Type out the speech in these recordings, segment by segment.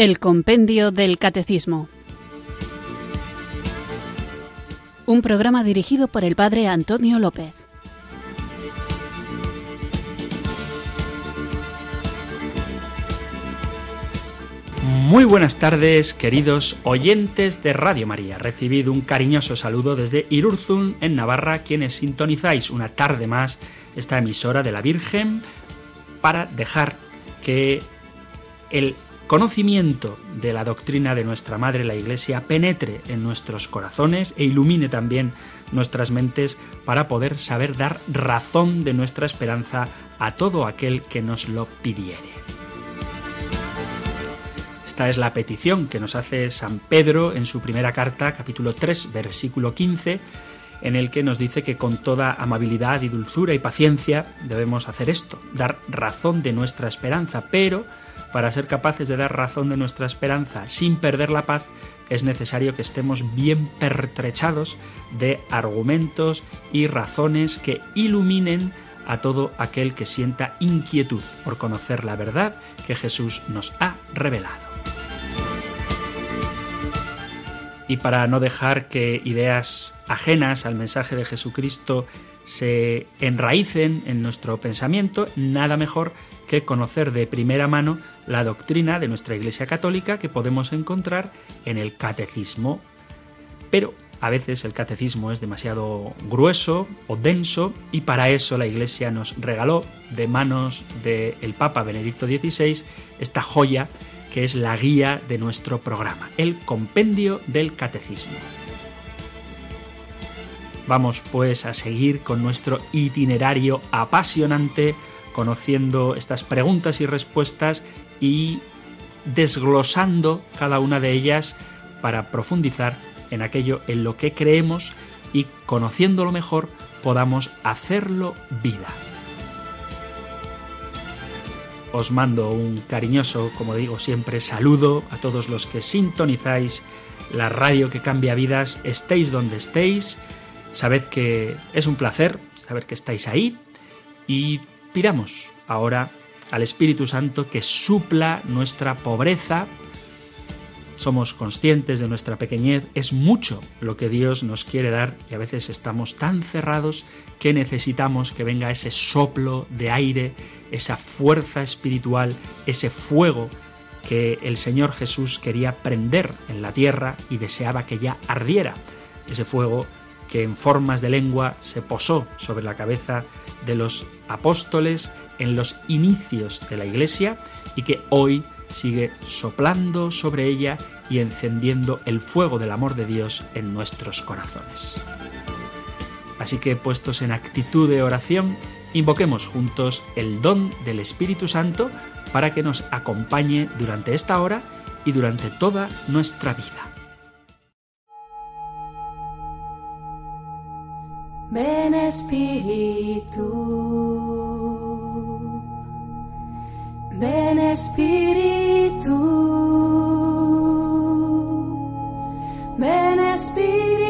El Compendio del Catecismo. Un programa dirigido por el Padre Antonio López. Muy buenas tardes, queridos oyentes de Radio María. Recibido un cariñoso saludo desde Irurzun, en Navarra, quienes sintonizáis una tarde más esta emisora de la Virgen para dejar que el conocimiento de la doctrina de nuestra Madre la Iglesia penetre en nuestros corazones e ilumine también nuestras mentes para poder saber dar razón de nuestra esperanza a todo aquel que nos lo pidiere. Esta es la petición que nos hace San Pedro en su primera carta, capítulo 3, versículo 15, en el que nos dice que con toda amabilidad y dulzura y paciencia debemos hacer esto, dar razón de nuestra esperanza, pero para ser capaces de dar razón de nuestra esperanza sin perder la paz, es necesario que estemos bien pertrechados de argumentos y razones que iluminen a todo aquel que sienta inquietud por conocer la verdad que Jesús nos ha revelado. Y para no dejar que ideas ajenas al mensaje de Jesucristo se enraícen en nuestro pensamiento, nada mejor conocer de primera mano la doctrina de nuestra Iglesia Católica que podemos encontrar en el catecismo. Pero a veces el catecismo es demasiado grueso o denso y para eso la Iglesia nos regaló de manos del Papa Benedicto XVI esta joya que es la guía de nuestro programa, el compendio del catecismo. Vamos pues a seguir con nuestro itinerario apasionante conociendo estas preguntas y respuestas y desglosando cada una de ellas para profundizar en aquello en lo que creemos y conociéndolo mejor podamos hacerlo vida. Os mando un cariñoso, como digo siempre, saludo a todos los que sintonizáis la radio que cambia vidas, estéis donde estéis. Sabed que es un placer saber que estáis ahí y Pidamos ahora al Espíritu Santo que supla nuestra pobreza. Somos conscientes de nuestra pequeñez, es mucho lo que Dios nos quiere dar y a veces estamos tan cerrados que necesitamos que venga ese soplo de aire, esa fuerza espiritual, ese fuego que el Señor Jesús quería prender en la tierra y deseaba que ya ardiera. Ese fuego que en formas de lengua se posó sobre la cabeza de los apóstoles en los inicios de la Iglesia y que hoy sigue soplando sobre ella y encendiendo el fuego del amor de Dios en nuestros corazones. Así que puestos en actitud de oración, invoquemos juntos el don del Espíritu Santo para que nos acompañe durante esta hora y durante toda nuestra vida. Ven Espíritu, ven Espíritu, ven Espíritu.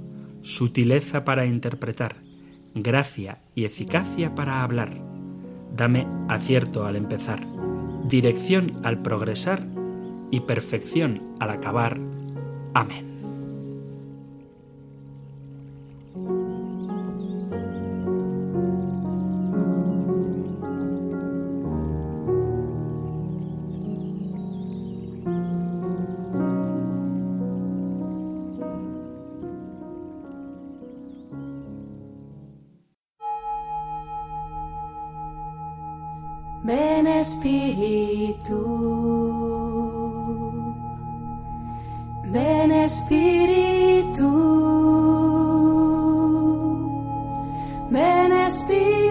sutileza para interpretar, gracia y eficacia para hablar. Dame acierto al empezar, dirección al progresar y perfección al acabar. Amén. Ven Espíritu. Ven Espíritu.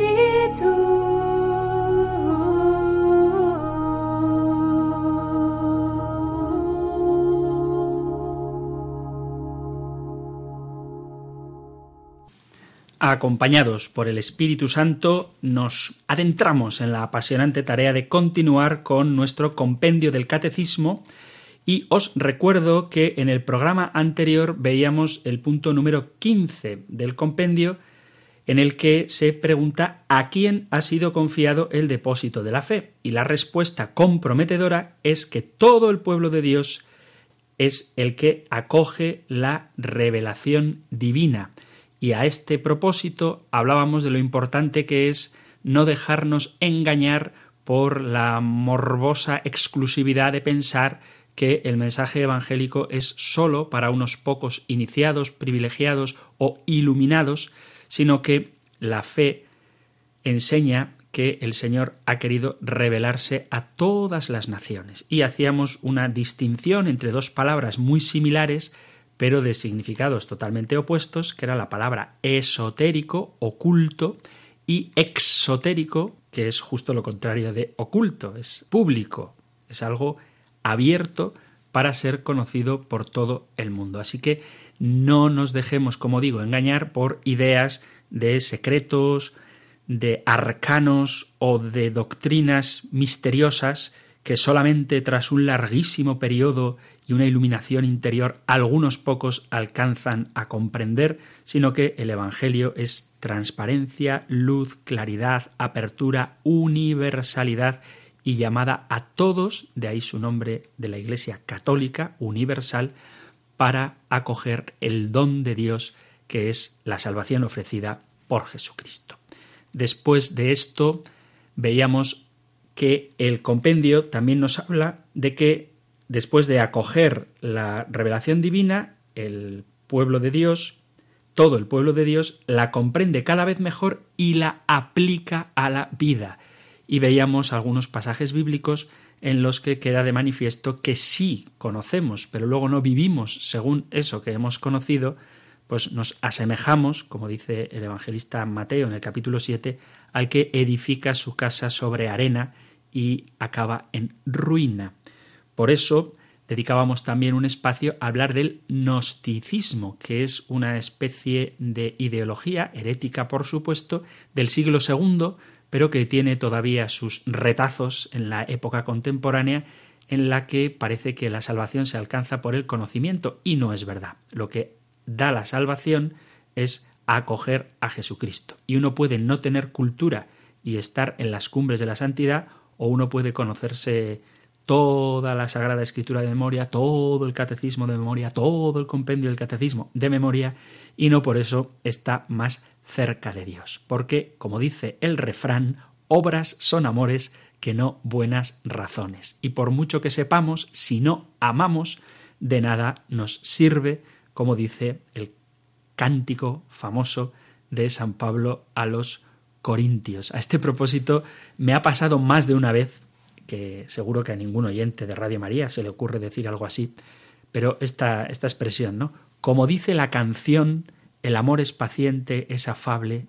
acompañados por el Espíritu Santo, nos adentramos en la apasionante tarea de continuar con nuestro compendio del catecismo y os recuerdo que en el programa anterior veíamos el punto número 15 del compendio en el que se pregunta a quién ha sido confiado el depósito de la fe. Y la respuesta comprometedora es que todo el pueblo de Dios es el que acoge la revelación divina. Y a este propósito hablábamos de lo importante que es no dejarnos engañar por la morbosa exclusividad de pensar que el mensaje evangélico es sólo para unos pocos iniciados, privilegiados o iluminados, sino que la fe enseña que el Señor ha querido revelarse a todas las naciones. Y hacíamos una distinción entre dos palabras muy similares pero de significados totalmente opuestos, que era la palabra esotérico, oculto, y exotérico, que es justo lo contrario de oculto, es público, es algo abierto para ser conocido por todo el mundo. Así que no nos dejemos, como digo, engañar por ideas de secretos, de arcanos o de doctrinas misteriosas que solamente tras un larguísimo periodo y una iluminación interior algunos pocos alcanzan a comprender, sino que el Evangelio es transparencia, luz, claridad, apertura, universalidad y llamada a todos, de ahí su nombre de la Iglesia católica, universal, para acoger el don de Dios que es la salvación ofrecida por Jesucristo. Después de esto, veíamos que el compendio también nos habla de que después de acoger la revelación divina, el pueblo de Dios, todo el pueblo de Dios, la comprende cada vez mejor y la aplica a la vida. Y veíamos algunos pasajes bíblicos en los que queda de manifiesto que sí conocemos, pero luego no vivimos según eso que hemos conocido, pues nos asemejamos, como dice el evangelista Mateo en el capítulo 7, al que edifica su casa sobre arena y acaba en ruina. Por eso dedicábamos también un espacio a hablar del gnosticismo, que es una especie de ideología herética, por supuesto, del siglo II, pero que tiene todavía sus retazos en la época contemporánea en la que parece que la salvación se alcanza por el conocimiento y no es verdad. Lo que da la salvación es acoger a Jesucristo. Y uno puede no tener cultura y estar en las cumbres de la santidad o uno puede conocerse toda la Sagrada Escritura de memoria, todo el catecismo de memoria, todo el compendio del catecismo de memoria, y no por eso está más cerca de Dios. Porque, como dice el refrán, obras son amores que no buenas razones. Y por mucho que sepamos, si no amamos, de nada nos sirve, como dice el cántico famoso de San Pablo a los Corintios. A este propósito me ha pasado más de una vez que seguro que a ningún oyente de Radio María se le ocurre decir algo así, pero esta, esta expresión, ¿no? Como dice la canción, el amor es paciente, es afable,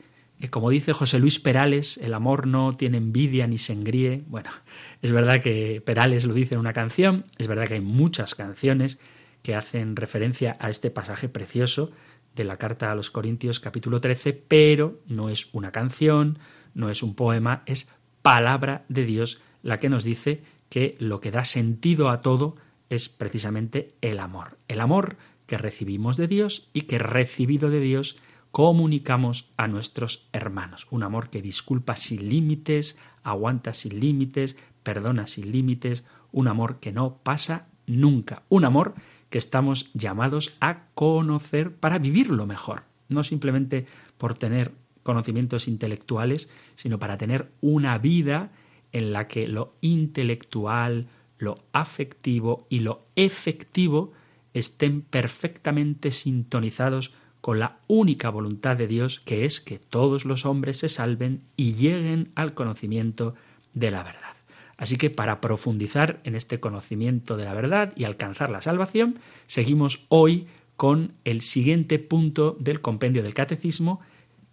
como dice José Luis Perales, el amor no tiene envidia ni se engríe. Bueno, es verdad que Perales lo dice en una canción, es verdad que hay muchas canciones que hacen referencia a este pasaje precioso de la carta a los Corintios capítulo 13, pero no es una canción, no es un poema, es palabra de Dios la que nos dice que lo que da sentido a todo es precisamente el amor. El amor que recibimos de Dios y que recibido de Dios comunicamos a nuestros hermanos. Un amor que disculpa sin límites, aguanta sin límites, perdona sin límites, un amor que no pasa nunca. Un amor que estamos llamados a conocer para vivirlo mejor. No simplemente por tener conocimientos intelectuales, sino para tener una vida en la que lo intelectual, lo afectivo y lo efectivo estén perfectamente sintonizados con la única voluntad de Dios, que es que todos los hombres se salven y lleguen al conocimiento de la verdad. Así que para profundizar en este conocimiento de la verdad y alcanzar la salvación, seguimos hoy con el siguiente punto del compendio del catecismo,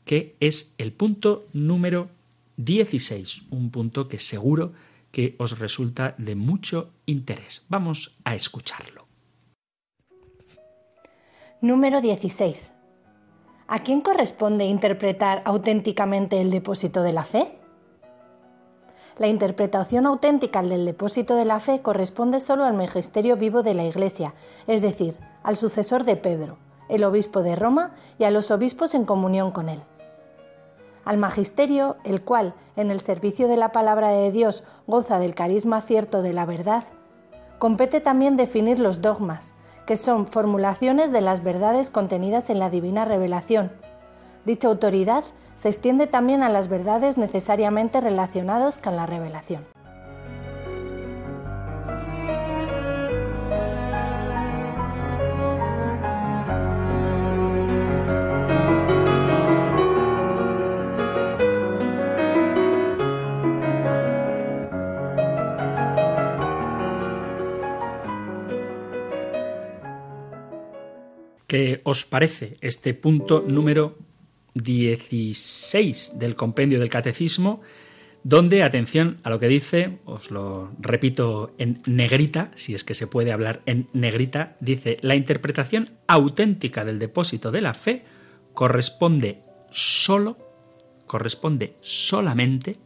que es el punto número 16, un punto que seguro que os resulta de mucho interés. Vamos a escucharlo. Número 16. ¿A quién corresponde interpretar auténticamente el depósito de la fe? La interpretación auténtica del depósito de la fe corresponde solo al magisterio vivo de la Iglesia, es decir, al sucesor de Pedro, el obispo de Roma y a los obispos en comunión con él. Al magisterio, el cual, en el servicio de la palabra de Dios, goza del carisma cierto de la verdad, compete también definir los dogmas, que son formulaciones de las verdades contenidas en la divina revelación. Dicha autoridad se extiende también a las verdades necesariamente relacionadas con la revelación. ¿Qué os parece este punto número 16 del compendio del catecismo? Donde, atención a lo que dice, os lo repito en negrita, si es que se puede hablar en negrita, dice, la interpretación auténtica del depósito de la fe corresponde solo, corresponde solamente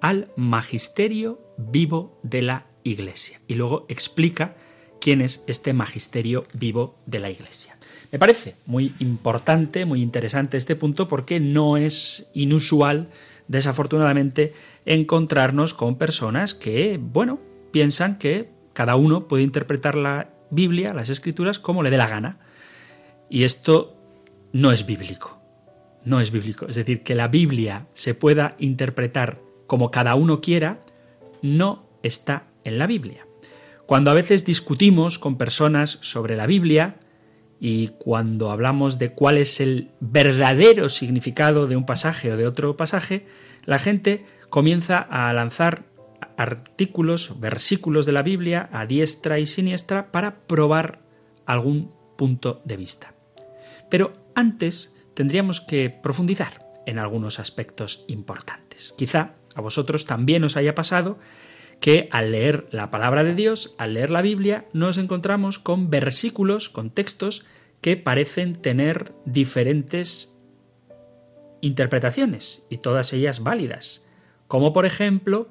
al magisterio vivo de la Iglesia. Y luego explica quién es este magisterio vivo de la Iglesia. Me parece muy importante, muy interesante este punto porque no es inusual, desafortunadamente, encontrarnos con personas que, bueno, piensan que cada uno puede interpretar la Biblia, las escrituras, como le dé la gana. Y esto no es bíblico. No es bíblico. Es decir, que la Biblia se pueda interpretar como cada uno quiera, no está en la Biblia. Cuando a veces discutimos con personas sobre la Biblia, y cuando hablamos de cuál es el verdadero significado de un pasaje o de otro pasaje, la gente comienza a lanzar artículos, versículos de la Biblia a diestra y siniestra para probar algún punto de vista. Pero antes tendríamos que profundizar en algunos aspectos importantes. Quizá a vosotros también os haya pasado que al leer la palabra de Dios, al leer la Biblia, nos encontramos con versículos, con textos que parecen tener diferentes interpretaciones y todas ellas válidas. Como por ejemplo,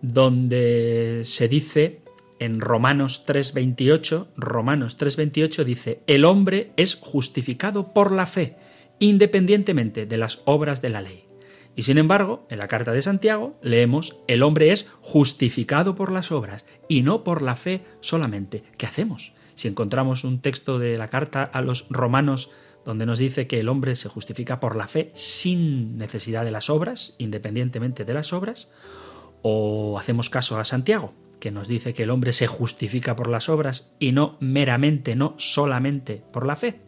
donde se dice en Romanos 3:28, Romanos 3:28 dice, "El hombre es justificado por la fe, independientemente de las obras de la ley." Y sin embargo, en la carta de Santiago leemos, "El hombre es justificado por las obras y no por la fe solamente." ¿Qué hacemos? Si encontramos un texto de la carta a los romanos donde nos dice que el hombre se justifica por la fe sin necesidad de las obras, independientemente de las obras, o hacemos caso a Santiago, que nos dice que el hombre se justifica por las obras y no meramente, no solamente por la fe.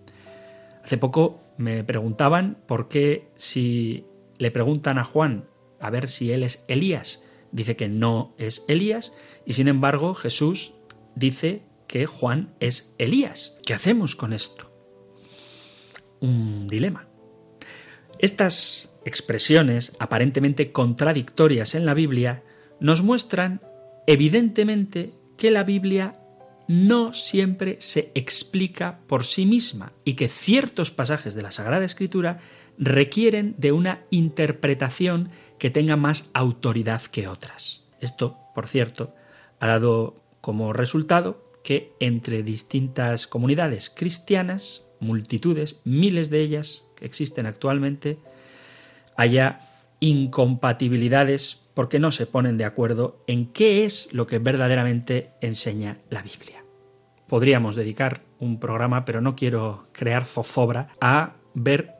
Hace poco me preguntaban por qué si le preguntan a Juan a ver si él es Elías, dice que no es Elías, y sin embargo Jesús dice que Juan es Elías. ¿Qué hacemos con esto? Un dilema. Estas expresiones aparentemente contradictorias en la Biblia nos muestran evidentemente que la Biblia no siempre se explica por sí misma y que ciertos pasajes de la Sagrada Escritura requieren de una interpretación que tenga más autoridad que otras. Esto, por cierto, ha dado como resultado que entre distintas comunidades cristianas, multitudes, miles de ellas que existen actualmente, haya incompatibilidades porque no se ponen de acuerdo en qué es lo que verdaderamente enseña la Biblia. Podríamos dedicar un programa, pero no quiero crear zozobra, a ver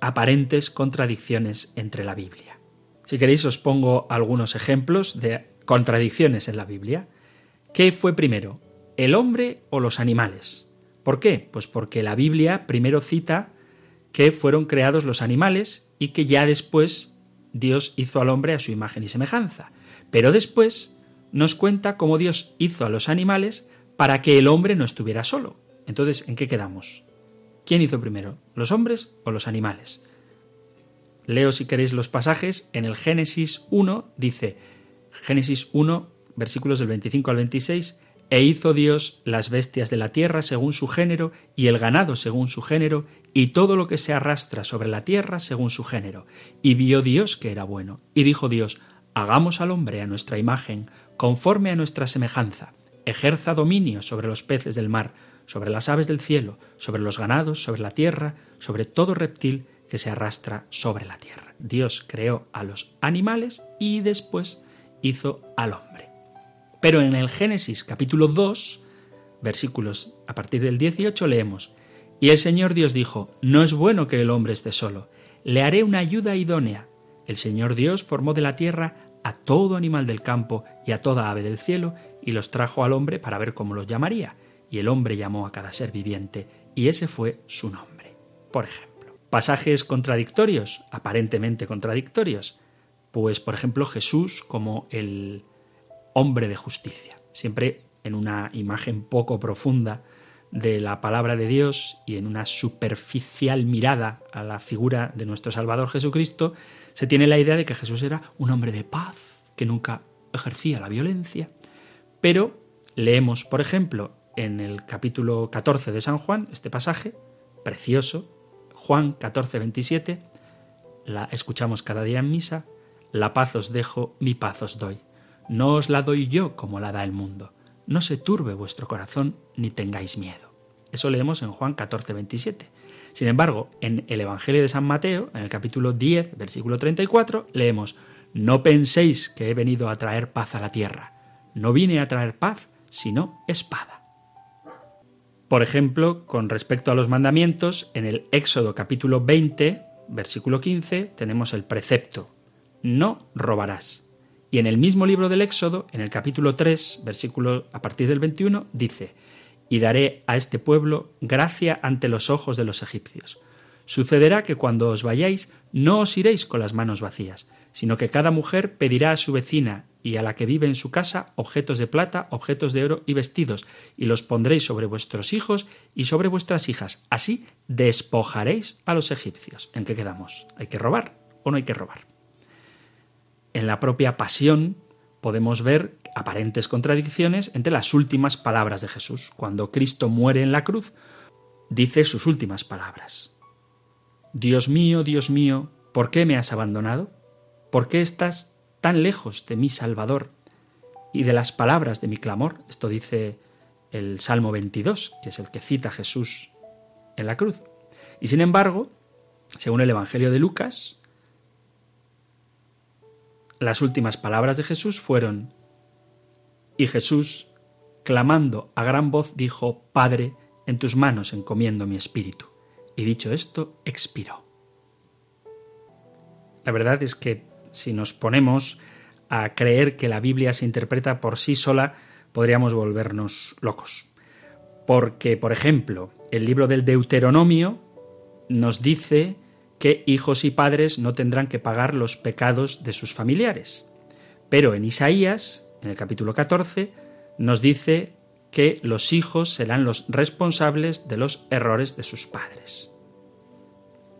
aparentes contradicciones entre la Biblia. Si queréis os pongo algunos ejemplos de contradicciones en la Biblia. ¿Qué fue primero? El hombre o los animales. ¿Por qué? Pues porque la Biblia primero cita que fueron creados los animales y que ya después Dios hizo al hombre a su imagen y semejanza. Pero después nos cuenta cómo Dios hizo a los animales para que el hombre no estuviera solo. Entonces, ¿en qué quedamos? ¿Quién hizo primero, los hombres o los animales? Leo si queréis los pasajes. En el Génesis 1 dice, Génesis 1, versículos del 25 al 26, e hizo Dios las bestias de la tierra según su género, y el ganado según su género, y todo lo que se arrastra sobre la tierra según su género. Y vio Dios que era bueno. Y dijo Dios, hagamos al hombre a nuestra imagen, conforme a nuestra semejanza, ejerza dominio sobre los peces del mar, sobre las aves del cielo, sobre los ganados, sobre la tierra, sobre todo reptil que se arrastra sobre la tierra. Dios creó a los animales y después hizo al hombre. Pero en el Génesis capítulo 2, versículos a partir del 18 leemos, Y el Señor Dios dijo, No es bueno que el hombre esté solo, le haré una ayuda idónea. El Señor Dios formó de la tierra a todo animal del campo y a toda ave del cielo, y los trajo al hombre para ver cómo los llamaría. Y el hombre llamó a cada ser viviente, y ese fue su nombre. Por ejemplo, pasajes contradictorios, aparentemente contradictorios. Pues, por ejemplo, Jesús como el hombre de justicia, siempre en una imagen poco profunda de la palabra de Dios y en una superficial mirada a la figura de nuestro Salvador Jesucristo, se tiene la idea de que Jesús era un hombre de paz, que nunca ejercía la violencia. Pero leemos, por ejemplo, en el capítulo 14 de San Juan, este pasaje, precioso, Juan 14, 27, la escuchamos cada día en misa, la paz os dejo, mi paz os doy. No os la doy yo como la da el mundo. No se turbe vuestro corazón ni tengáis miedo. Eso leemos en Juan 14, 27. Sin embargo, en el Evangelio de San Mateo, en el capítulo 10, versículo 34, leemos, No penséis que he venido a traer paz a la tierra. No vine a traer paz, sino espada. Por ejemplo, con respecto a los mandamientos, en el Éxodo capítulo 20, versículo 15, tenemos el precepto, no robarás. Y en el mismo libro del Éxodo, en el capítulo 3, versículo a partir del 21, dice, y daré a este pueblo gracia ante los ojos de los egipcios. Sucederá que cuando os vayáis no os iréis con las manos vacías, sino que cada mujer pedirá a su vecina y a la que vive en su casa objetos de plata, objetos de oro y vestidos, y los pondréis sobre vuestros hijos y sobre vuestras hijas. Así despojaréis a los egipcios. ¿En qué quedamos? ¿Hay que robar o no hay que robar? En la propia pasión podemos ver aparentes contradicciones entre las últimas palabras de Jesús. Cuando Cristo muere en la cruz, dice sus últimas palabras. Dios mío, Dios mío, ¿por qué me has abandonado? ¿Por qué estás tan lejos de mi Salvador y de las palabras de mi clamor? Esto dice el Salmo 22, que es el que cita Jesús en la cruz. Y sin embargo, según el Evangelio de Lucas, las últimas palabras de Jesús fueron, y Jesús, clamando a gran voz, dijo, Padre, en tus manos encomiendo mi espíritu. Y dicho esto, expiró. La verdad es que si nos ponemos a creer que la Biblia se interpreta por sí sola, podríamos volvernos locos. Porque, por ejemplo, el libro del Deuteronomio nos dice que hijos y padres no tendrán que pagar los pecados de sus familiares. Pero en Isaías, en el capítulo 14, nos dice que los hijos serán los responsables de los errores de sus padres.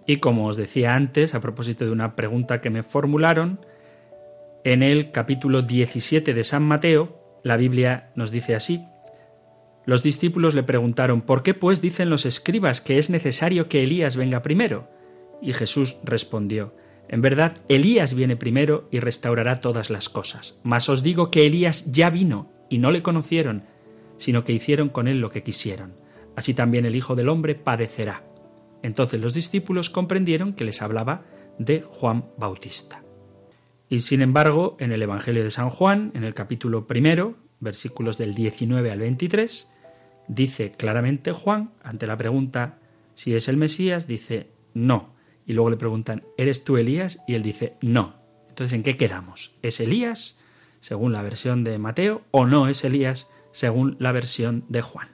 Y como os decía antes, a propósito de una pregunta que me formularon, en el capítulo 17 de San Mateo, la Biblia nos dice así, los discípulos le preguntaron, ¿por qué pues dicen los escribas que es necesario que Elías venga primero? Y Jesús respondió, En verdad, Elías viene primero y restaurará todas las cosas. Mas os digo que Elías ya vino y no le conocieron, sino que hicieron con él lo que quisieron. Así también el Hijo del Hombre padecerá. Entonces los discípulos comprendieron que les hablaba de Juan Bautista. Y sin embargo, en el Evangelio de San Juan, en el capítulo primero, versículos del 19 al 23, dice claramente Juan, ante la pregunta si es el Mesías, dice, no, y luego le preguntan, ¿eres tú Elías? Y él dice, no. Entonces, ¿en qué quedamos? ¿Es Elías, según la versión de Mateo, o no es Elías, según la versión de Juan?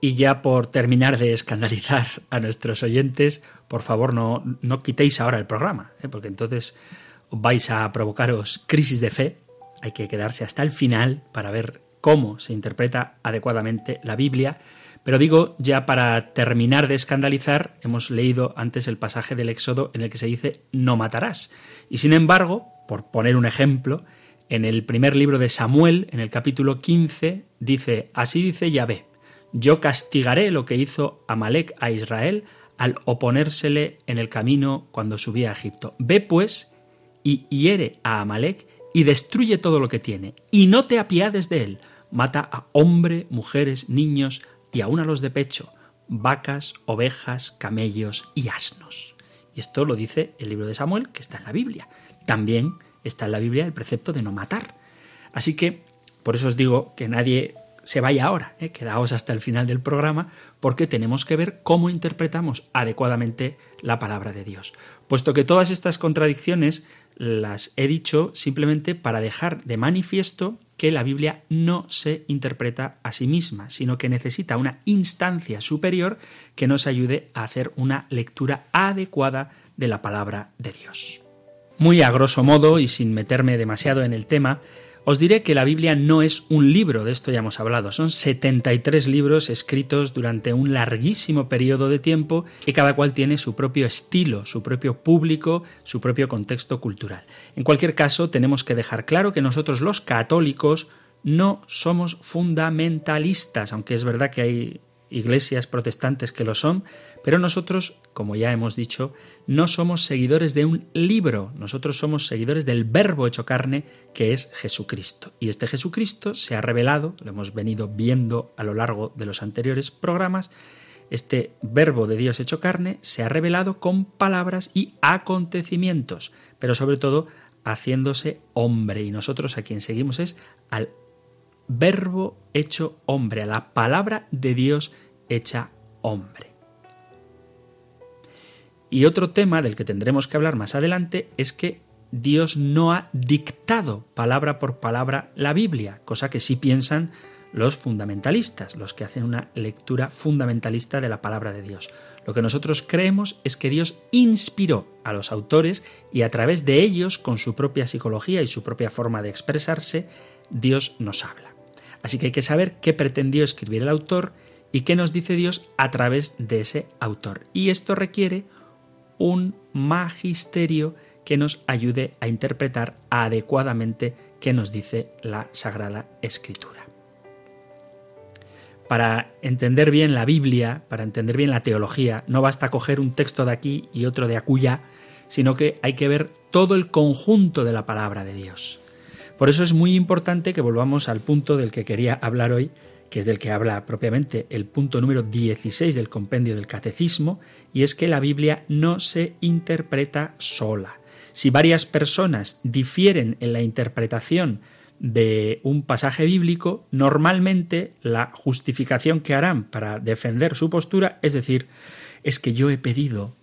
Y ya por terminar de escandalizar a nuestros oyentes, por favor no, no quitéis ahora el programa, ¿eh? porque entonces vais a provocaros crisis de fe, hay que quedarse hasta el final para ver cómo se interpreta adecuadamente la Biblia. Pero digo, ya para terminar de escandalizar, hemos leído antes el pasaje del Éxodo en el que se dice no matarás. Y sin embargo, por poner un ejemplo, en el primer libro de Samuel, en el capítulo 15, dice, así dice Yahvé, yo castigaré lo que hizo Amalek a Israel al oponérsele en el camino cuando subía a Egipto. Ve pues y hiere a Amalek y destruye todo lo que tiene, y no te apiades de él. Mata a hombre, mujeres, niños y aun a los de pecho, vacas, ovejas, camellos y asnos. Y esto lo dice el libro de Samuel, que está en la Biblia. También está en la Biblia el precepto de no matar. Así que, por eso os digo que nadie se vaya ahora, ¿eh? quedaos hasta el final del programa, porque tenemos que ver cómo interpretamos adecuadamente la palabra de Dios. Puesto que todas estas contradicciones las he dicho simplemente para dejar de manifiesto que la Biblia no se interpreta a sí misma, sino que necesita una instancia superior que nos ayude a hacer una lectura adecuada de la palabra de Dios. Muy a grosso modo y sin meterme demasiado en el tema, os diré que la Biblia no es un libro, de esto ya hemos hablado, son 73 libros escritos durante un larguísimo periodo de tiempo y cada cual tiene su propio estilo, su propio público, su propio contexto cultural. En cualquier caso, tenemos que dejar claro que nosotros los católicos no somos fundamentalistas, aunque es verdad que hay iglesias protestantes que lo son, pero nosotros, como ya hemos dicho, no somos seguidores de un libro, nosotros somos seguidores del verbo hecho carne que es Jesucristo. Y este Jesucristo se ha revelado, lo hemos venido viendo a lo largo de los anteriores programas, este verbo de Dios hecho carne se ha revelado con palabras y acontecimientos, pero sobre todo haciéndose hombre. Y nosotros a quien seguimos es al verbo hecho hombre, a la palabra de Dios hecha hombre. Y otro tema del que tendremos que hablar más adelante es que Dios no ha dictado palabra por palabra la Biblia, cosa que sí piensan los fundamentalistas, los que hacen una lectura fundamentalista de la palabra de Dios. Lo que nosotros creemos es que Dios inspiró a los autores y a través de ellos, con su propia psicología y su propia forma de expresarse, Dios nos habla. Así que hay que saber qué pretendió escribir el autor y qué nos dice Dios a través de ese autor. Y esto requiere un magisterio que nos ayude a interpretar adecuadamente qué nos dice la Sagrada Escritura. Para entender bien la Biblia, para entender bien la teología, no basta coger un texto de aquí y otro de acuya, sino que hay que ver todo el conjunto de la palabra de Dios. Por eso es muy importante que volvamos al punto del que quería hablar hoy, que es del que habla propiamente el punto número 16 del compendio del catecismo, y es que la Biblia no se interpreta sola. Si varias personas difieren en la interpretación de un pasaje bíblico, normalmente la justificación que harán para defender su postura es decir, es que yo he pedido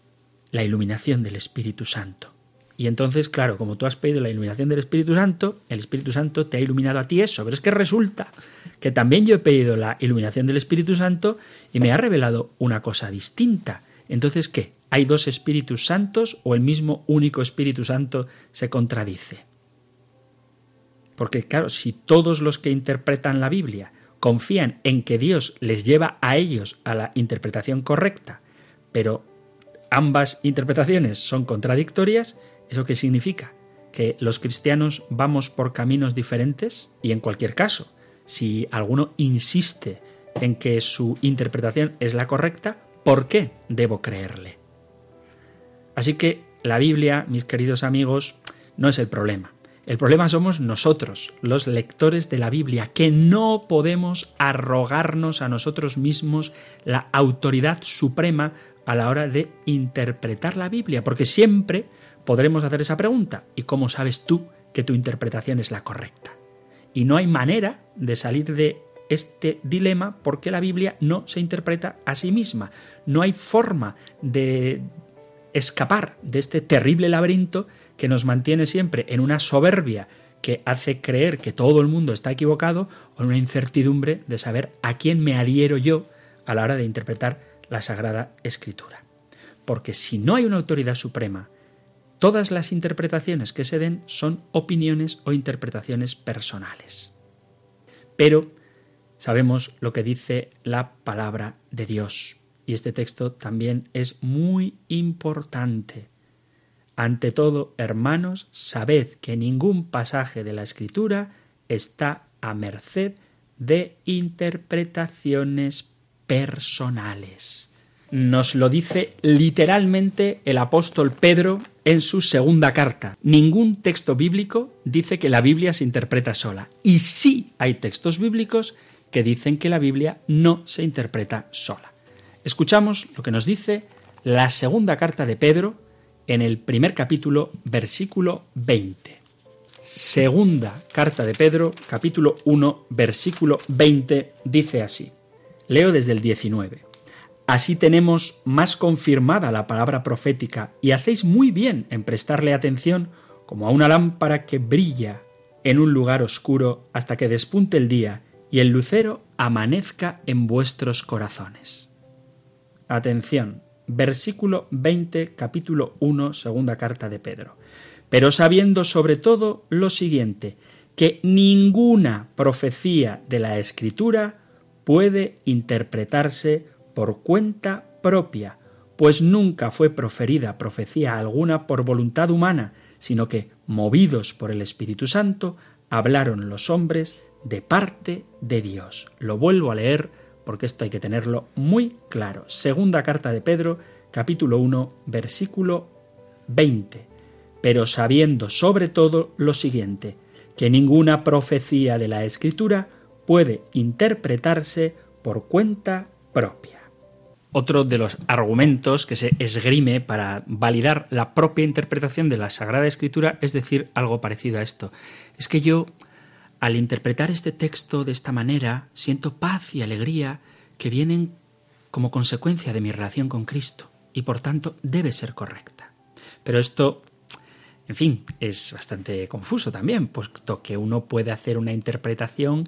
la iluminación del Espíritu Santo. Y entonces, claro, como tú has pedido la iluminación del Espíritu Santo, el Espíritu Santo te ha iluminado a ti eso. Pero es que resulta que también yo he pedido la iluminación del Espíritu Santo y me ha revelado una cosa distinta. Entonces, ¿qué? ¿Hay dos Espíritus Santos o el mismo único Espíritu Santo se contradice? Porque, claro, si todos los que interpretan la Biblia confían en que Dios les lleva a ellos a la interpretación correcta, pero ambas interpretaciones son contradictorias, ¿Eso qué significa? Que los cristianos vamos por caminos diferentes y en cualquier caso, si alguno insiste en que su interpretación es la correcta, ¿por qué debo creerle? Así que la Biblia, mis queridos amigos, no es el problema. El problema somos nosotros, los lectores de la Biblia, que no podemos arrogarnos a nosotros mismos la autoridad suprema a la hora de interpretar la Biblia, porque siempre podremos hacer esa pregunta. ¿Y cómo sabes tú que tu interpretación es la correcta? Y no hay manera de salir de este dilema porque la Biblia no se interpreta a sí misma. No hay forma de escapar de este terrible laberinto que nos mantiene siempre en una soberbia que hace creer que todo el mundo está equivocado o en una incertidumbre de saber a quién me adhiero yo a la hora de interpretar la Sagrada Escritura. Porque si no hay una autoridad suprema todas las interpretaciones que se den son opiniones o interpretaciones personales. Pero sabemos lo que dice la palabra de Dios. Y este texto también es muy importante. Ante todo, hermanos, sabed que ningún pasaje de la Escritura está a merced de interpretaciones personales. Nos lo dice literalmente el apóstol Pedro en su segunda carta. Ningún texto bíblico dice que la Biblia se interpreta sola. Y sí hay textos bíblicos que dicen que la Biblia no se interpreta sola. Escuchamos lo que nos dice la segunda carta de Pedro en el primer capítulo, versículo 20. Segunda carta de Pedro, capítulo 1, versículo 20, dice así. Leo desde el 19. Así tenemos más confirmada la palabra profética y hacéis muy bien en prestarle atención como a una lámpara que brilla en un lugar oscuro hasta que despunte el día y el lucero amanezca en vuestros corazones. Atención, versículo 20, capítulo 1, segunda carta de Pedro pero sabiendo sobre todo lo siguiente, que ninguna profecía de la Escritura puede interpretarse por cuenta propia, pues nunca fue proferida profecía alguna por voluntad humana, sino que, movidos por el Espíritu Santo, hablaron los hombres de parte de Dios. Lo vuelvo a leer porque esto hay que tenerlo muy claro. Segunda carta de Pedro, capítulo 1, versículo 20 pero sabiendo sobre todo lo siguiente, que ninguna profecía de la Escritura puede interpretarse por cuenta propia. Otro de los argumentos que se esgrime para validar la propia interpretación de la Sagrada Escritura es decir algo parecido a esto. Es que yo, al interpretar este texto de esta manera, siento paz y alegría que vienen como consecuencia de mi relación con Cristo y por tanto debe ser correcta. Pero esto en fin, es bastante confuso también, puesto que uno puede hacer una interpretación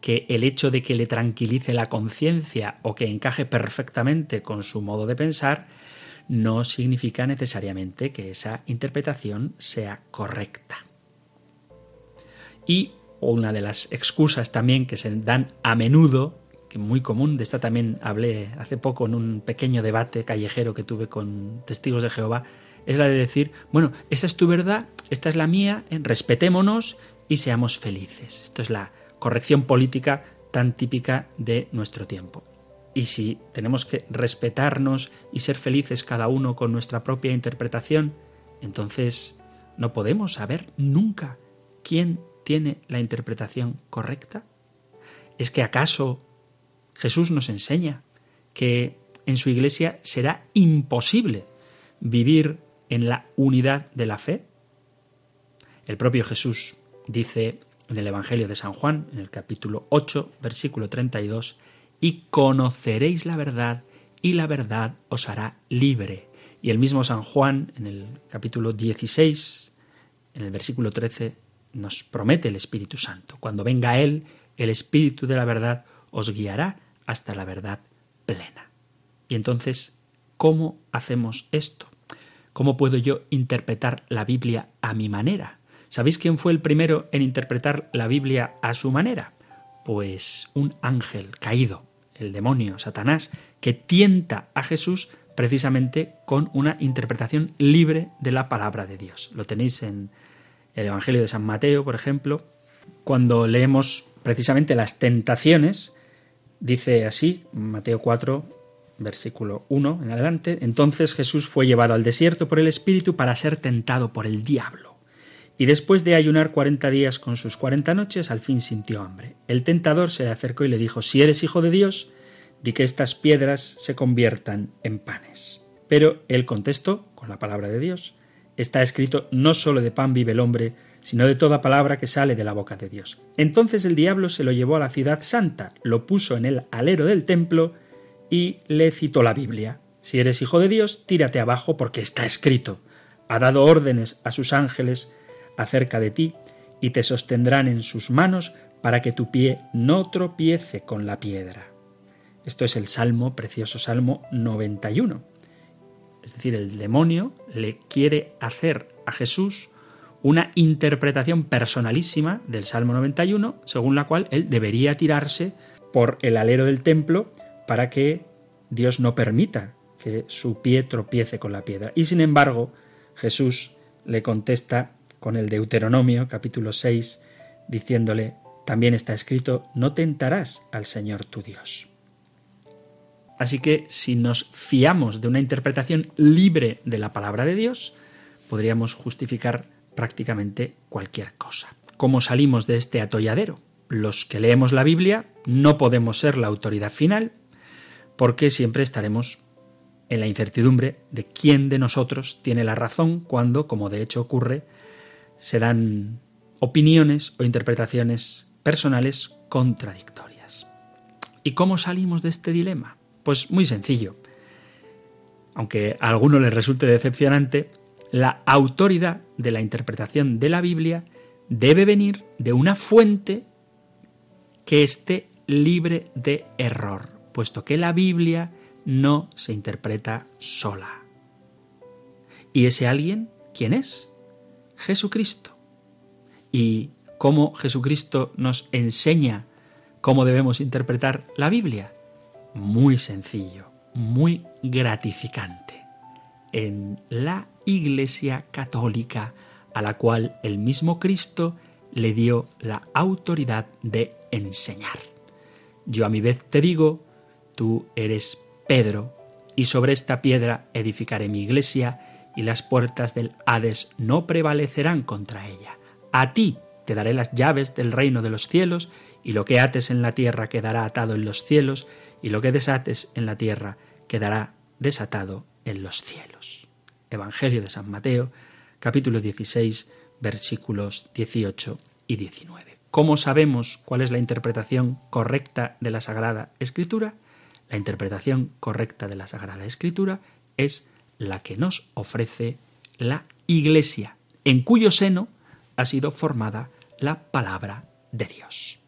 que el hecho de que le tranquilice la conciencia o que encaje perfectamente con su modo de pensar no significa necesariamente que esa interpretación sea correcta. Y una de las excusas también que se dan a menudo, que muy común, de esta también hablé hace poco en un pequeño debate callejero que tuve con testigos de Jehová, es la de decir, bueno, esa es tu verdad, esta es la mía, respetémonos y seamos felices. Esto es la corrección política tan típica de nuestro tiempo. Y si tenemos que respetarnos y ser felices cada uno con nuestra propia interpretación, entonces no podemos saber nunca quién tiene la interpretación correcta. ¿Es que acaso Jesús nos enseña que en su iglesia será imposible vivir en la unidad de la fe? El propio Jesús dice en el Evangelio de San Juan, en el capítulo 8, versículo 32, y conoceréis la verdad, y la verdad os hará libre. Y el mismo San Juan, en el capítulo 16, en el versículo 13, nos promete el Espíritu Santo. Cuando venga Él, el Espíritu de la verdad os guiará hasta la verdad plena. Y entonces, ¿cómo hacemos esto? ¿Cómo puedo yo interpretar la Biblia a mi manera? ¿Sabéis quién fue el primero en interpretar la Biblia a su manera? Pues un ángel caído, el demonio, Satanás, que tienta a Jesús precisamente con una interpretación libre de la palabra de Dios. Lo tenéis en el Evangelio de San Mateo, por ejemplo, cuando leemos precisamente las tentaciones, dice así, Mateo 4, versículo 1 en adelante, entonces Jesús fue llevado al desierto por el Espíritu para ser tentado por el diablo. Y después de ayunar cuarenta días con sus cuarenta noches, al fin sintió hambre. El tentador se le acercó y le dijo, si eres hijo de Dios, di que estas piedras se conviertan en panes. Pero él contestó, con la palabra de Dios, está escrito, no solo de pan vive el hombre, sino de toda palabra que sale de la boca de Dios. Entonces el diablo se lo llevó a la ciudad santa, lo puso en el alero del templo, y le citó la Biblia. Si eres hijo de Dios, tírate abajo porque está escrito. Ha dado órdenes a sus ángeles acerca de ti y te sostendrán en sus manos para que tu pie no tropiece con la piedra. Esto es el Salmo, precioso Salmo 91. es decir, el demonio, le quiere hacer a Jesús una interpretación personalísima del Salmo 91, según la cual él debería tirarse por el alero del templo para que Dios no permita que su pie tropiece con la piedra. Y sin embargo, Jesús le contesta con el Deuteronomio capítulo 6, diciéndole, también está escrito, no tentarás al Señor tu Dios. Así que si nos fiamos de una interpretación libre de la palabra de Dios, podríamos justificar prácticamente cualquier cosa. ¿Cómo salimos de este atolladero? Los que leemos la Biblia no podemos ser la autoridad final porque siempre estaremos en la incertidumbre de quién de nosotros tiene la razón cuando, como de hecho ocurre, se dan opiniones o interpretaciones personales contradictorias. ¿Y cómo salimos de este dilema? Pues muy sencillo. Aunque a alguno les resulte decepcionante, la autoridad de la interpretación de la Biblia debe venir de una fuente que esté libre de error, puesto que la Biblia no se interpreta sola. ¿Y ese alguien quién es? Jesucristo. ¿Y cómo Jesucristo nos enseña cómo debemos interpretar la Biblia? Muy sencillo, muy gratificante. En la Iglesia Católica, a la cual el mismo Cristo le dio la autoridad de enseñar. Yo a mi vez te digo, tú eres Pedro, y sobre esta piedra edificaré mi iglesia, y las puertas del Hades no prevalecerán contra ella. A ti te daré las llaves del reino de los cielos, y lo que ates en la tierra quedará atado en los cielos, y lo que desates en la tierra quedará desatado en los cielos. Evangelio de San Mateo, capítulo 16, versículos 18 y 19. ¿Cómo sabemos cuál es la interpretación correcta de la Sagrada Escritura? La interpretación correcta de la Sagrada Escritura es la que nos ofrece la Iglesia, en cuyo seno ha sido formada la palabra de Dios.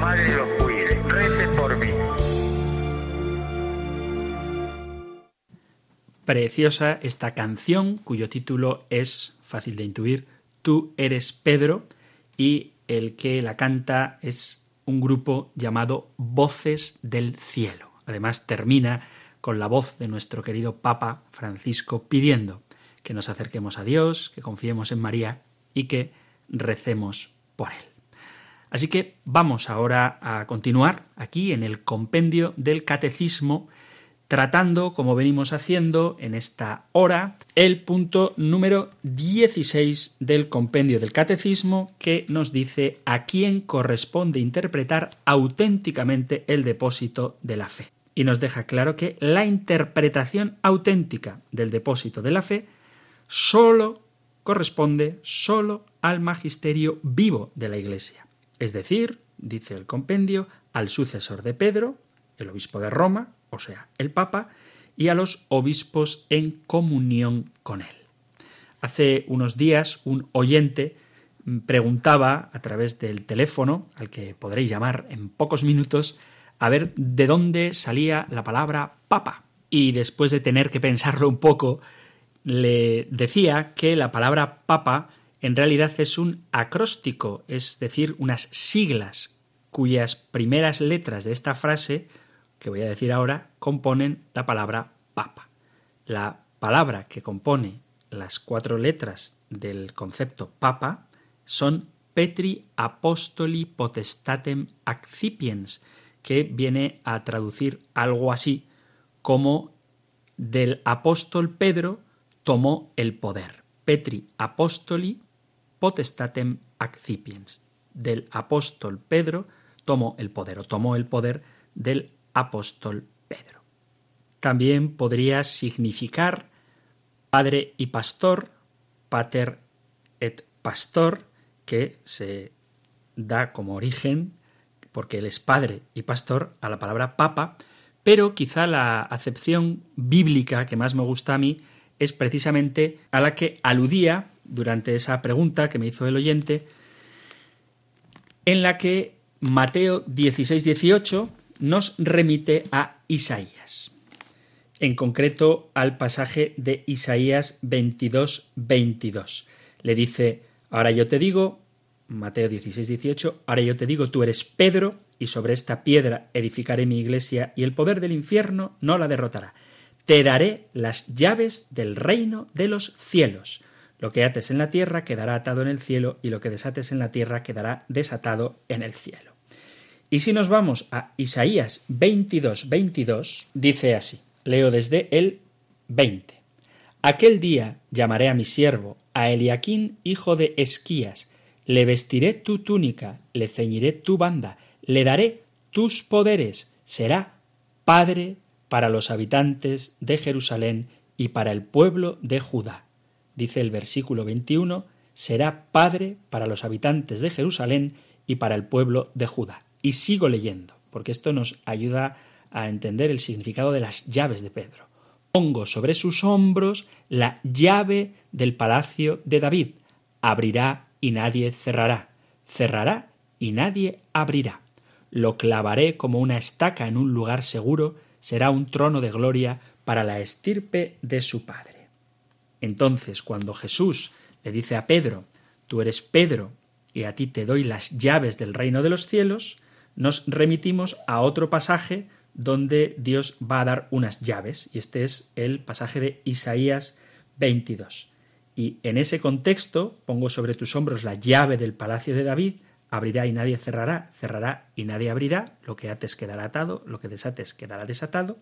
Los. Recen por mí. Preciosa esta canción cuyo título es fácil de intuir, Tú eres Pedro, y el que la canta es un grupo llamado Voces del Cielo. Además termina con la voz de nuestro querido Papa Francisco pidiendo que nos acerquemos a Dios, que confiemos en María y que recemos por Él. Así que vamos ahora a continuar aquí en el compendio del Catecismo tratando, como venimos haciendo en esta hora, el punto número 16 del compendio del Catecismo que nos dice a quién corresponde interpretar auténticamente el depósito de la fe. Y nos deja claro que la interpretación auténtica del depósito de la fe sólo corresponde sólo al magisterio vivo de la Iglesia. Es decir, dice el compendio, al sucesor de Pedro, el obispo de Roma, o sea, el Papa, y a los obispos en comunión con él. Hace unos días un oyente preguntaba a través del teléfono, al que podréis llamar en pocos minutos, a ver de dónde salía la palabra papa. Y después de tener que pensarlo un poco, le decía que la palabra papa en realidad es un acróstico, es decir, unas siglas cuyas primeras letras de esta frase que voy a decir ahora componen la palabra papa. La palabra que compone las cuatro letras del concepto papa son Petri Apostoli Potestatem Accipiens, que viene a traducir algo así como del apóstol Pedro tomó el poder. Petri Apostoli Potestatem Accipiens. Del apóstol Pedro tomó el poder o tomó el poder del apóstol Pedro. También podría significar padre y pastor, pater et pastor, que se da como origen, porque él es padre y pastor, a la palabra papa, pero quizá la acepción bíblica que más me gusta a mí es precisamente a la que aludía durante esa pregunta que me hizo el oyente, en la que Mateo 16, 18 nos remite a Isaías. En concreto al pasaje de Isaías 22, 22. Le dice, ahora yo te digo, Mateo 16, 18, ahora yo te digo, tú eres Pedro, y sobre esta piedra edificaré mi iglesia, y el poder del infierno no la derrotará. Te daré las llaves del reino de los cielos. Lo que ates en la tierra quedará atado en el cielo, y lo que desates en la tierra quedará desatado en el cielo. Y si nos vamos a Isaías 22, 22, dice así, leo desde el 20. Aquel día llamaré a mi siervo, a Eliaquín, hijo de Esquías, le vestiré tu túnica, le ceñiré tu banda, le daré tus poderes, será padre para los habitantes de Jerusalén y para el pueblo de Judá. Dice el versículo 21, será padre para los habitantes de Jerusalén y para el pueblo de Judá. Y sigo leyendo, porque esto nos ayuda a entender el significado de las llaves de Pedro. Pongo sobre sus hombros la llave del palacio de David. Abrirá y nadie cerrará. Cerrará y nadie abrirá. Lo clavaré como una estaca en un lugar seguro. Será un trono de gloria para la estirpe de su padre. Entonces, cuando Jesús le dice a Pedro, tú eres Pedro, y a ti te doy las llaves del reino de los cielos, nos remitimos a otro pasaje donde Dios va a dar unas llaves, y este es el pasaje de Isaías 22. Y en ese contexto pongo sobre tus hombros la llave del palacio de David, abrirá y nadie cerrará, cerrará y nadie abrirá, lo que ates quedará atado, lo que desates quedará desatado,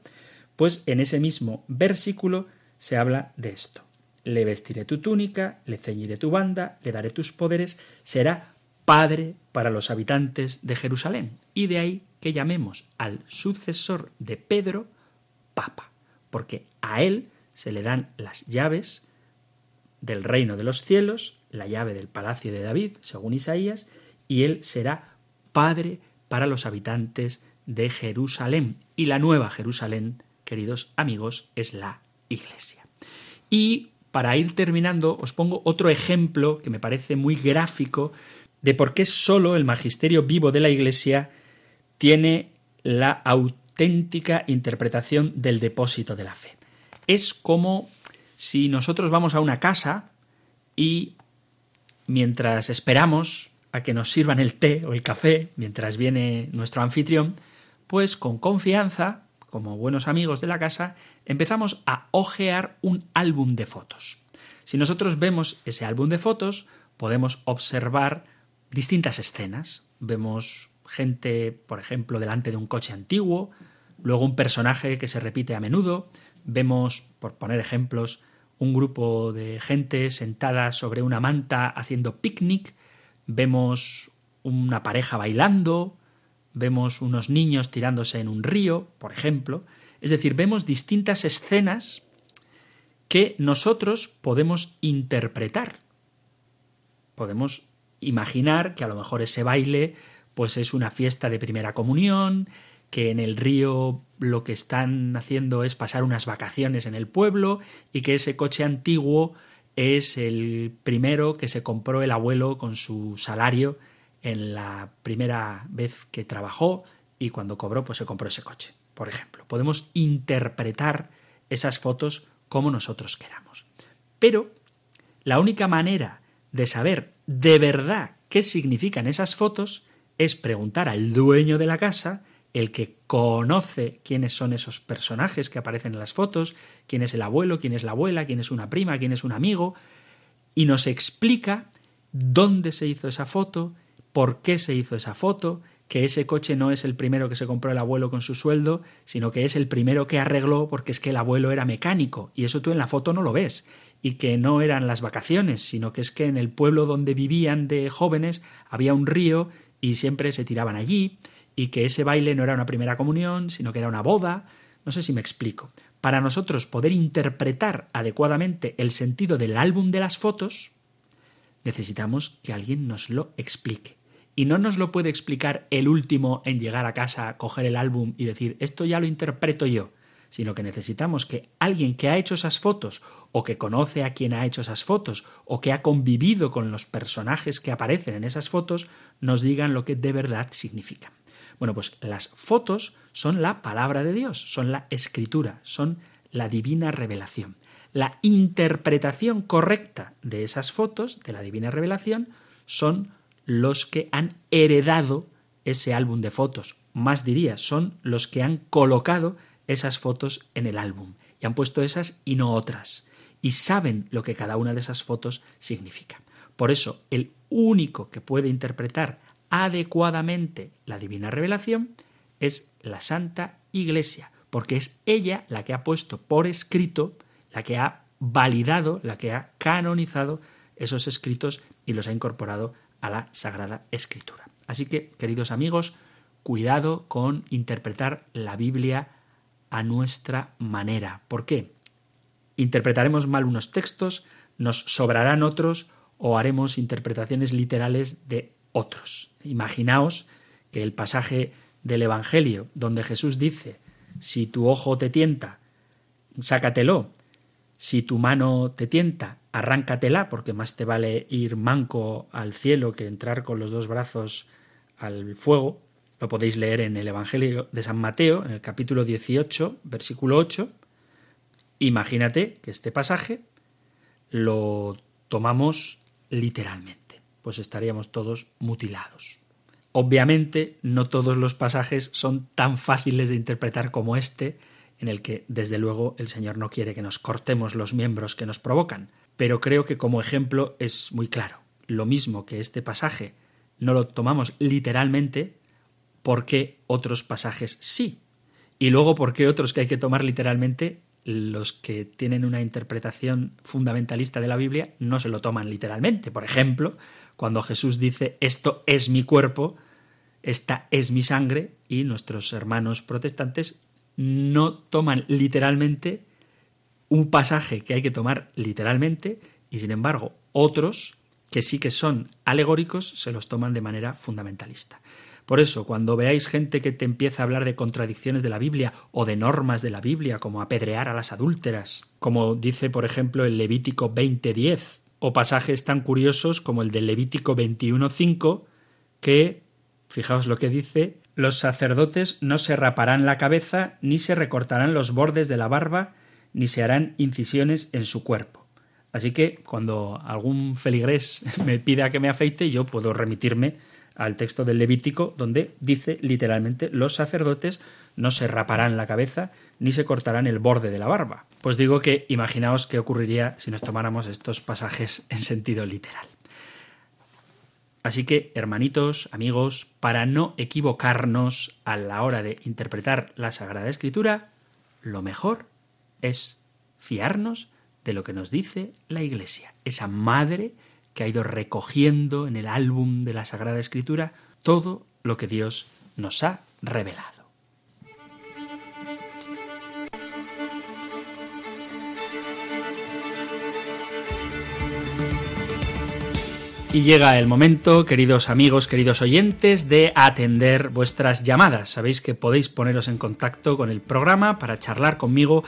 pues en ese mismo versículo se habla de esto. Le vestiré tu túnica, le ceñiré tu banda, le daré tus poderes, será padre para los habitantes de Jerusalén. Y de ahí que llamemos al sucesor de Pedro Papa, porque a él se le dan las llaves del reino de los cielos, la llave del palacio de David, según Isaías, y él será padre para los habitantes de Jerusalén. Y la nueva Jerusalén, queridos amigos, es la Iglesia. Y para ir terminando, os pongo otro ejemplo que me parece muy gráfico de por qué solo el magisterio vivo de la Iglesia tiene la auténtica interpretación del depósito de la fe. Es como si nosotros vamos a una casa y mientras esperamos a que nos sirvan el té o el café, mientras viene nuestro anfitrión, pues con confianza, como buenos amigos de la casa, empezamos a ojear un álbum de fotos. Si nosotros vemos ese álbum de fotos, podemos observar distintas escenas. Vemos gente, por ejemplo, delante de un coche antiguo, luego un personaje que se repite a menudo, vemos, por poner ejemplos, un grupo de gente sentada sobre una manta haciendo picnic, vemos una pareja bailando, vemos unos niños tirándose en un río, por ejemplo. Es decir, vemos distintas escenas que nosotros podemos interpretar. Podemos imaginar que a lo mejor ese baile pues es una fiesta de primera comunión, que en el río lo que están haciendo es pasar unas vacaciones en el pueblo y que ese coche antiguo es el primero que se compró el abuelo con su salario en la primera vez que trabajó y cuando cobró pues se compró ese coche, por ejemplo. Podemos interpretar esas fotos como nosotros queramos. Pero la única manera de saber de verdad qué significan esas fotos es preguntar al dueño de la casa, el que conoce quiénes son esos personajes que aparecen en las fotos, quién es el abuelo, quién es la abuela, quién es una prima, quién es un amigo, y nos explica dónde se hizo esa foto, por qué se hizo esa foto, que ese coche no es el primero que se compró el abuelo con su sueldo, sino que es el primero que arregló porque es que el abuelo era mecánico, y eso tú en la foto no lo ves y que no eran las vacaciones, sino que es que en el pueblo donde vivían de jóvenes había un río y siempre se tiraban allí, y que ese baile no era una primera comunión, sino que era una boda. No sé si me explico. Para nosotros poder interpretar adecuadamente el sentido del álbum de las fotos, necesitamos que alguien nos lo explique. Y no nos lo puede explicar el último en llegar a casa, coger el álbum y decir, esto ya lo interpreto yo sino que necesitamos que alguien que ha hecho esas fotos, o que conoce a quien ha hecho esas fotos, o que ha convivido con los personajes que aparecen en esas fotos, nos digan lo que de verdad significan. Bueno, pues las fotos son la palabra de Dios, son la escritura, son la divina revelación. La interpretación correcta de esas fotos, de la divina revelación, son los que han heredado ese álbum de fotos. Más diría, son los que han colocado esas fotos en el álbum y han puesto esas y no otras y saben lo que cada una de esas fotos significa. Por eso, el único que puede interpretar adecuadamente la divina revelación es la Santa Iglesia, porque es ella la que ha puesto por escrito, la que ha validado, la que ha canonizado esos escritos y los ha incorporado a la Sagrada Escritura. Así que, queridos amigos, cuidado con interpretar la Biblia a nuestra manera. ¿Por qué? Interpretaremos mal unos textos, nos sobrarán otros o haremos interpretaciones literales de otros. Imaginaos que el pasaje del Evangelio donde Jesús dice, si tu ojo te tienta, sácatelo, si tu mano te tienta, arráncatela, porque más te vale ir manco al cielo que entrar con los dos brazos al fuego, lo podéis leer en el Evangelio de San Mateo, en el capítulo 18, versículo 8. Imagínate que este pasaje lo tomamos literalmente, pues estaríamos todos mutilados. Obviamente no todos los pasajes son tan fáciles de interpretar como este, en el que desde luego el Señor no quiere que nos cortemos los miembros que nos provocan, pero creo que como ejemplo es muy claro. Lo mismo que este pasaje no lo tomamos literalmente, por qué otros pasajes sí. Y luego por qué otros que hay que tomar literalmente, los que tienen una interpretación fundamentalista de la Biblia no se lo toman literalmente. Por ejemplo, cuando Jesús dice esto es mi cuerpo, esta es mi sangre, y nuestros hermanos protestantes no toman literalmente un pasaje que hay que tomar literalmente, y sin embargo otros, que sí que son alegóricos, se los toman de manera fundamentalista. Por eso, cuando veáis gente que te empieza a hablar de contradicciones de la Biblia o de normas de la Biblia, como apedrear a las adúlteras, como dice, por ejemplo, el Levítico 20.10, o pasajes tan curiosos como el del Levítico 21.5, que, fijaos lo que dice, los sacerdotes no se raparán la cabeza, ni se recortarán los bordes de la barba, ni se harán incisiones en su cuerpo. Así que cuando algún feligrés me pida que me afeite, yo puedo remitirme al texto del Levítico, donde dice literalmente los sacerdotes no se raparán la cabeza ni se cortarán el borde de la barba. Pues digo que imaginaos qué ocurriría si nos tomáramos estos pasajes en sentido literal. Así que, hermanitos, amigos, para no equivocarnos a la hora de interpretar la Sagrada Escritura, lo mejor es fiarnos de lo que nos dice la Iglesia, esa madre que ha ido recogiendo en el álbum de la Sagrada Escritura todo lo que Dios nos ha revelado. Y llega el momento, queridos amigos, queridos oyentes, de atender vuestras llamadas. Sabéis que podéis poneros en contacto con el programa para charlar conmigo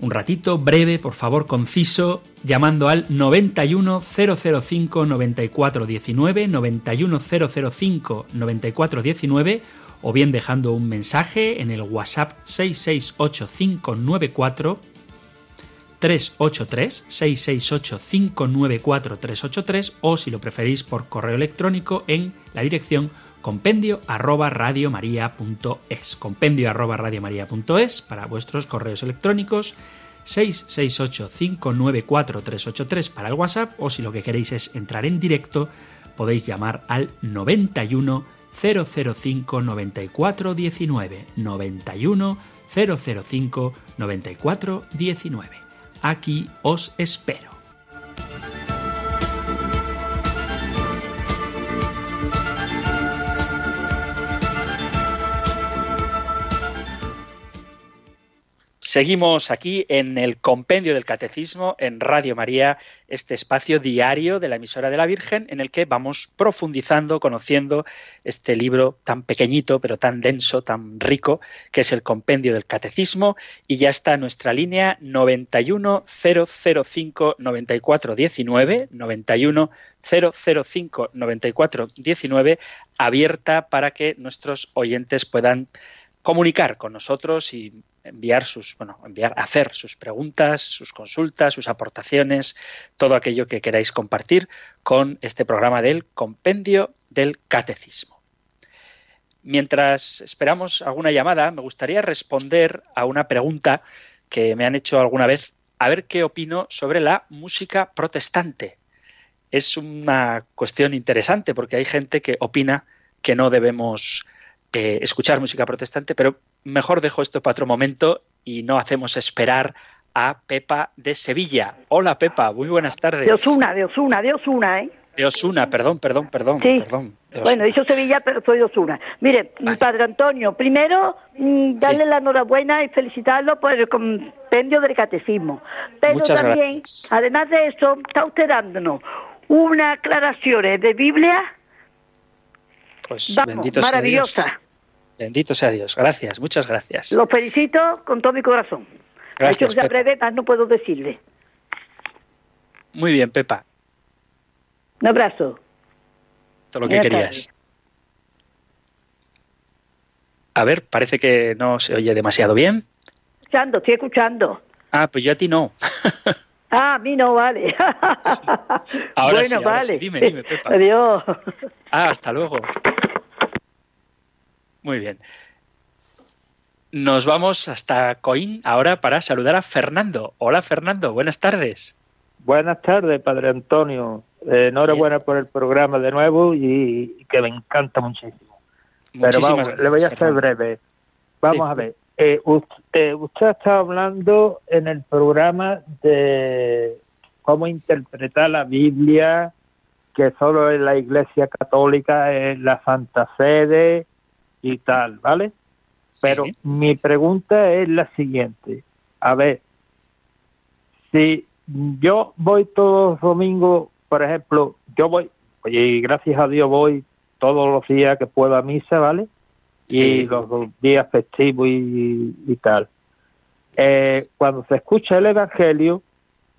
un ratito, breve, por favor, conciso, llamando al 91005 9419, 91005 9419, o bien dejando un mensaje en el WhatsApp 668 383 668 594 383 o si lo preferís por correo electrónico en la dirección compendio arroba radiomaria.es compendio arroba radiomaria.es para vuestros correos electrónicos 668 594 383 para el WhatsApp o si lo que queréis es entrar en directo podéis llamar al 91 005 94 19 91 005 94 19 aquí os espero Seguimos aquí en el Compendio del Catecismo en Radio María, este espacio diario de la emisora de la Virgen en el que vamos profundizando, conociendo este libro tan pequeñito pero tan denso, tan rico, que es el Compendio del Catecismo. Y ya está nuestra línea 91005 9419 91 005 9419 abierta para que nuestros oyentes puedan comunicar con nosotros y enviar sus, bueno, enviar, hacer sus preguntas, sus consultas, sus aportaciones, todo aquello que queráis compartir con este programa del Compendio del Catecismo. Mientras esperamos alguna llamada, me gustaría responder a una pregunta que me han hecho alguna vez, a ver qué opino sobre la música protestante. Es una cuestión interesante porque hay gente que opina que no debemos eh, escuchar música protestante, pero mejor dejo esto para otro momento y no hacemos esperar a Pepa de Sevilla. Hola Pepa, muy buenas tardes. De Osuna, de Osuna, de Osuna, ¿eh? De Osuna, perdón, perdón, perdón. Sí. perdón bueno, dicho Sevilla, pero soy Osuna. Mire, Padre Antonio, primero mm, darle la enhorabuena y felicitarlo por el compendio del catecismo. Pero también, además de eso, está usted dándonos unas aclaraciones de Biblia pues, Vamos, maravillosa. Bendito sea Dios. Gracias, muchas gracias. Lo felicito con todo mi corazón. Gracias. Hecho breve, más no puedo decirle. Muy bien, Pepa. Un abrazo. Todo lo que querías. A ver, parece que no se oye demasiado bien. Escuchando, estoy escuchando. Ah, pues yo a ti no. ah, a mí no vale. Ahora bueno, sí, vale. Dime, dime, Pepa. Adiós. Ah, hasta luego. Muy bien. Nos vamos hasta Coín ahora para saludar a Fernando. Hola Fernando, buenas tardes. Buenas tardes, Padre Antonio. Eh, enhorabuena por el programa de nuevo y, que me encanta muchísimo. Pero vamos, le voy a hacer breve. Vamos a ver. Eh, usted, eh, usted está hablando en el programa de cómo interpretar la Biblia, que solo en la Iglesia Católica es la Santa Sede y tal, ¿vale? Pero mi pregunta es la siguiente. A ver, si yo voy todos los domingos, por ejemplo, yo voy, oye, gracias a Dios voy todos los días que puedo a misa, ¿vale? Y los, días festivos y, tal. Eh, cuando se escucha el Evangelio,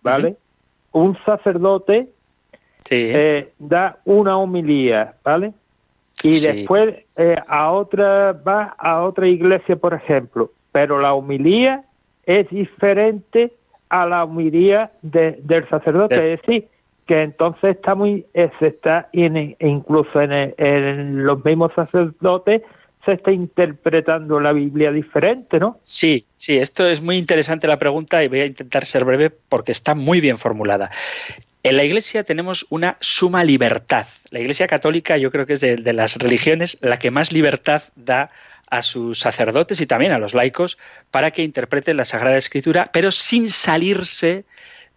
¿vale? Un sacerdote eh, da una homilía, ¿vale? Y después eh, a otra va a otra iglesia, por ejemplo, pero la homilía es diferente a la homilía del sacerdote, es decir, que entonces está muy, eh, se está incluso en, los mismos sacerdotes se está interpretando la Biblia diferente, ¿no? Sí, sí, esto es muy interesante la pregunta y voy a intentar ser breve porque está muy bien formulada. En la Iglesia tenemos una suma libertad. La Iglesia católica yo creo que es de, de las religiones la que más libertad da a sus sacerdotes y también a los laicos para que interpreten la Sagrada Escritura, pero sin salirse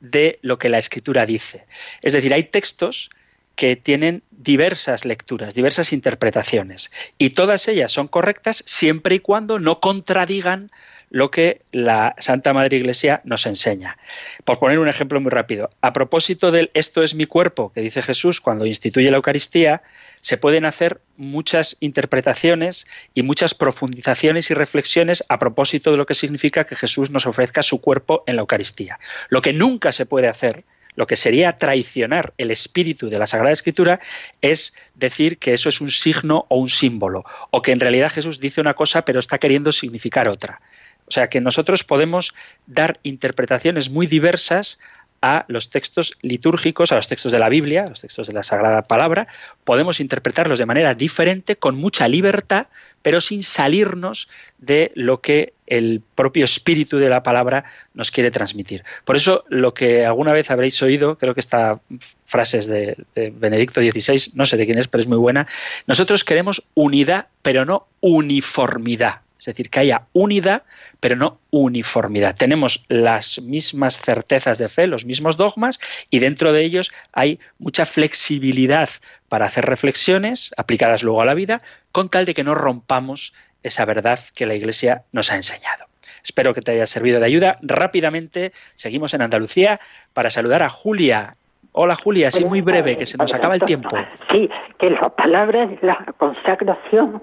de lo que la escritura dice. Es decir, hay textos que tienen diversas lecturas, diversas interpretaciones, y todas ellas son correctas siempre y cuando no contradigan lo que la Santa Madre Iglesia nos enseña. Por poner un ejemplo muy rápido, a propósito del esto es mi cuerpo que dice Jesús cuando instituye la Eucaristía, se pueden hacer muchas interpretaciones y muchas profundizaciones y reflexiones a propósito de lo que significa que Jesús nos ofrezca su cuerpo en la Eucaristía. Lo que nunca se puede hacer lo que sería traicionar el espíritu de la Sagrada Escritura es decir que eso es un signo o un símbolo, o que en realidad Jesús dice una cosa pero está queriendo significar otra. O sea que nosotros podemos dar interpretaciones muy diversas a los textos litúrgicos, a los textos de la Biblia, a los textos de la Sagrada Palabra, podemos interpretarlos de manera diferente, con mucha libertad, pero sin salirnos de lo que el propio espíritu de la palabra nos quiere transmitir. Por eso, lo que alguna vez habréis oído, creo que esta frase es de, de Benedicto XVI, no sé de quién es, pero es muy buena, nosotros queremos unidad, pero no uniformidad. Es decir, que haya unidad, pero no uniformidad. Tenemos las mismas certezas de fe, los mismos dogmas, y dentro de ellos hay mucha flexibilidad para hacer reflexiones aplicadas luego a la vida, con tal de que no rompamos esa verdad que la Iglesia nos ha enseñado. Espero que te haya servido de ayuda. Rápidamente seguimos en Andalucía para saludar a Julia. Hola Julia, así muy breve, que se nos acaba el tiempo. Sí, que las palabras de la consagración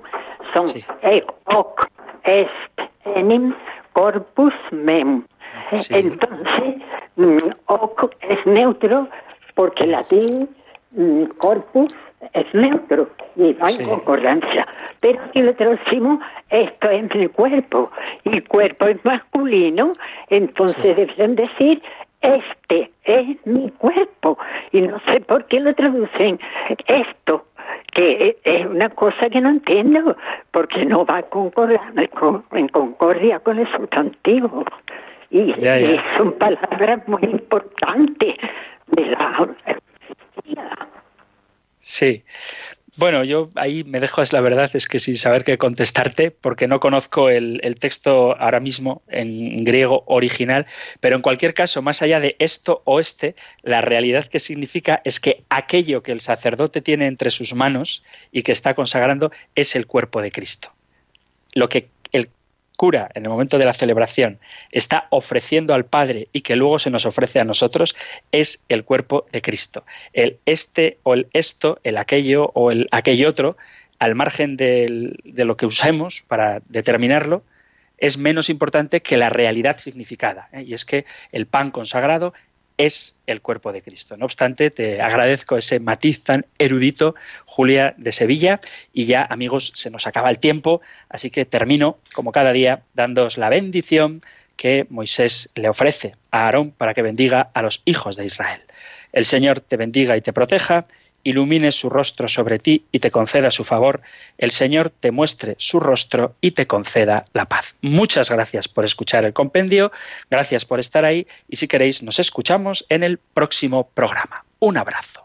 son sí est enim corpus mem. Entonces, mm, es neutro porque latín mm, corpus es neutro y no hay concordancia. Pero si lo traducimos, esto es mi cuerpo y cuerpo es masculino, entonces deben decir este es mi cuerpo y no sé por qué lo traducen esto que es una cosa que no entiendo, porque no va en concordia con el sustantivo. Y, son palabras muy importantes de la Sí. Bueno, yo ahí me dejo, es la verdad, es que sin saber qué contestarte, porque no conozco el, texto ahora mismo en griego original, pero en cualquier caso, más allá de esto o este, la realidad que significa es que aquello que el sacerdote tiene entre sus manos y que está consagrando es el cuerpo de Cristo. Lo que el cura en el momento de la celebración está ofreciendo al Padre y que luego se nos ofrece a nosotros es el cuerpo de Cristo. El este o el esto, el aquello o el aquello otro, al margen de lo que usemos para determinarlo, es menos importante que la realidad significada. ¿eh? Y es que el pan consagrado es el cuerpo de Cristo. No obstante, te agradezco ese matiz tan erudito, Julia de Sevilla, y ya, amigos, se nos acaba el tiempo, así que termino, como cada día, dándoos la bendición que Moisés le ofrece a Aarón para que bendiga a los hijos de Israel. El Señor te bendiga y te proteja ilumine su rostro sobre ti y te conceda su favor, el Señor te muestre su rostro y te conceda la paz. Muchas gracias por escuchar el compendio, gracias por estar ahí y si queréis nos escuchamos en el próximo programa. Un abrazo.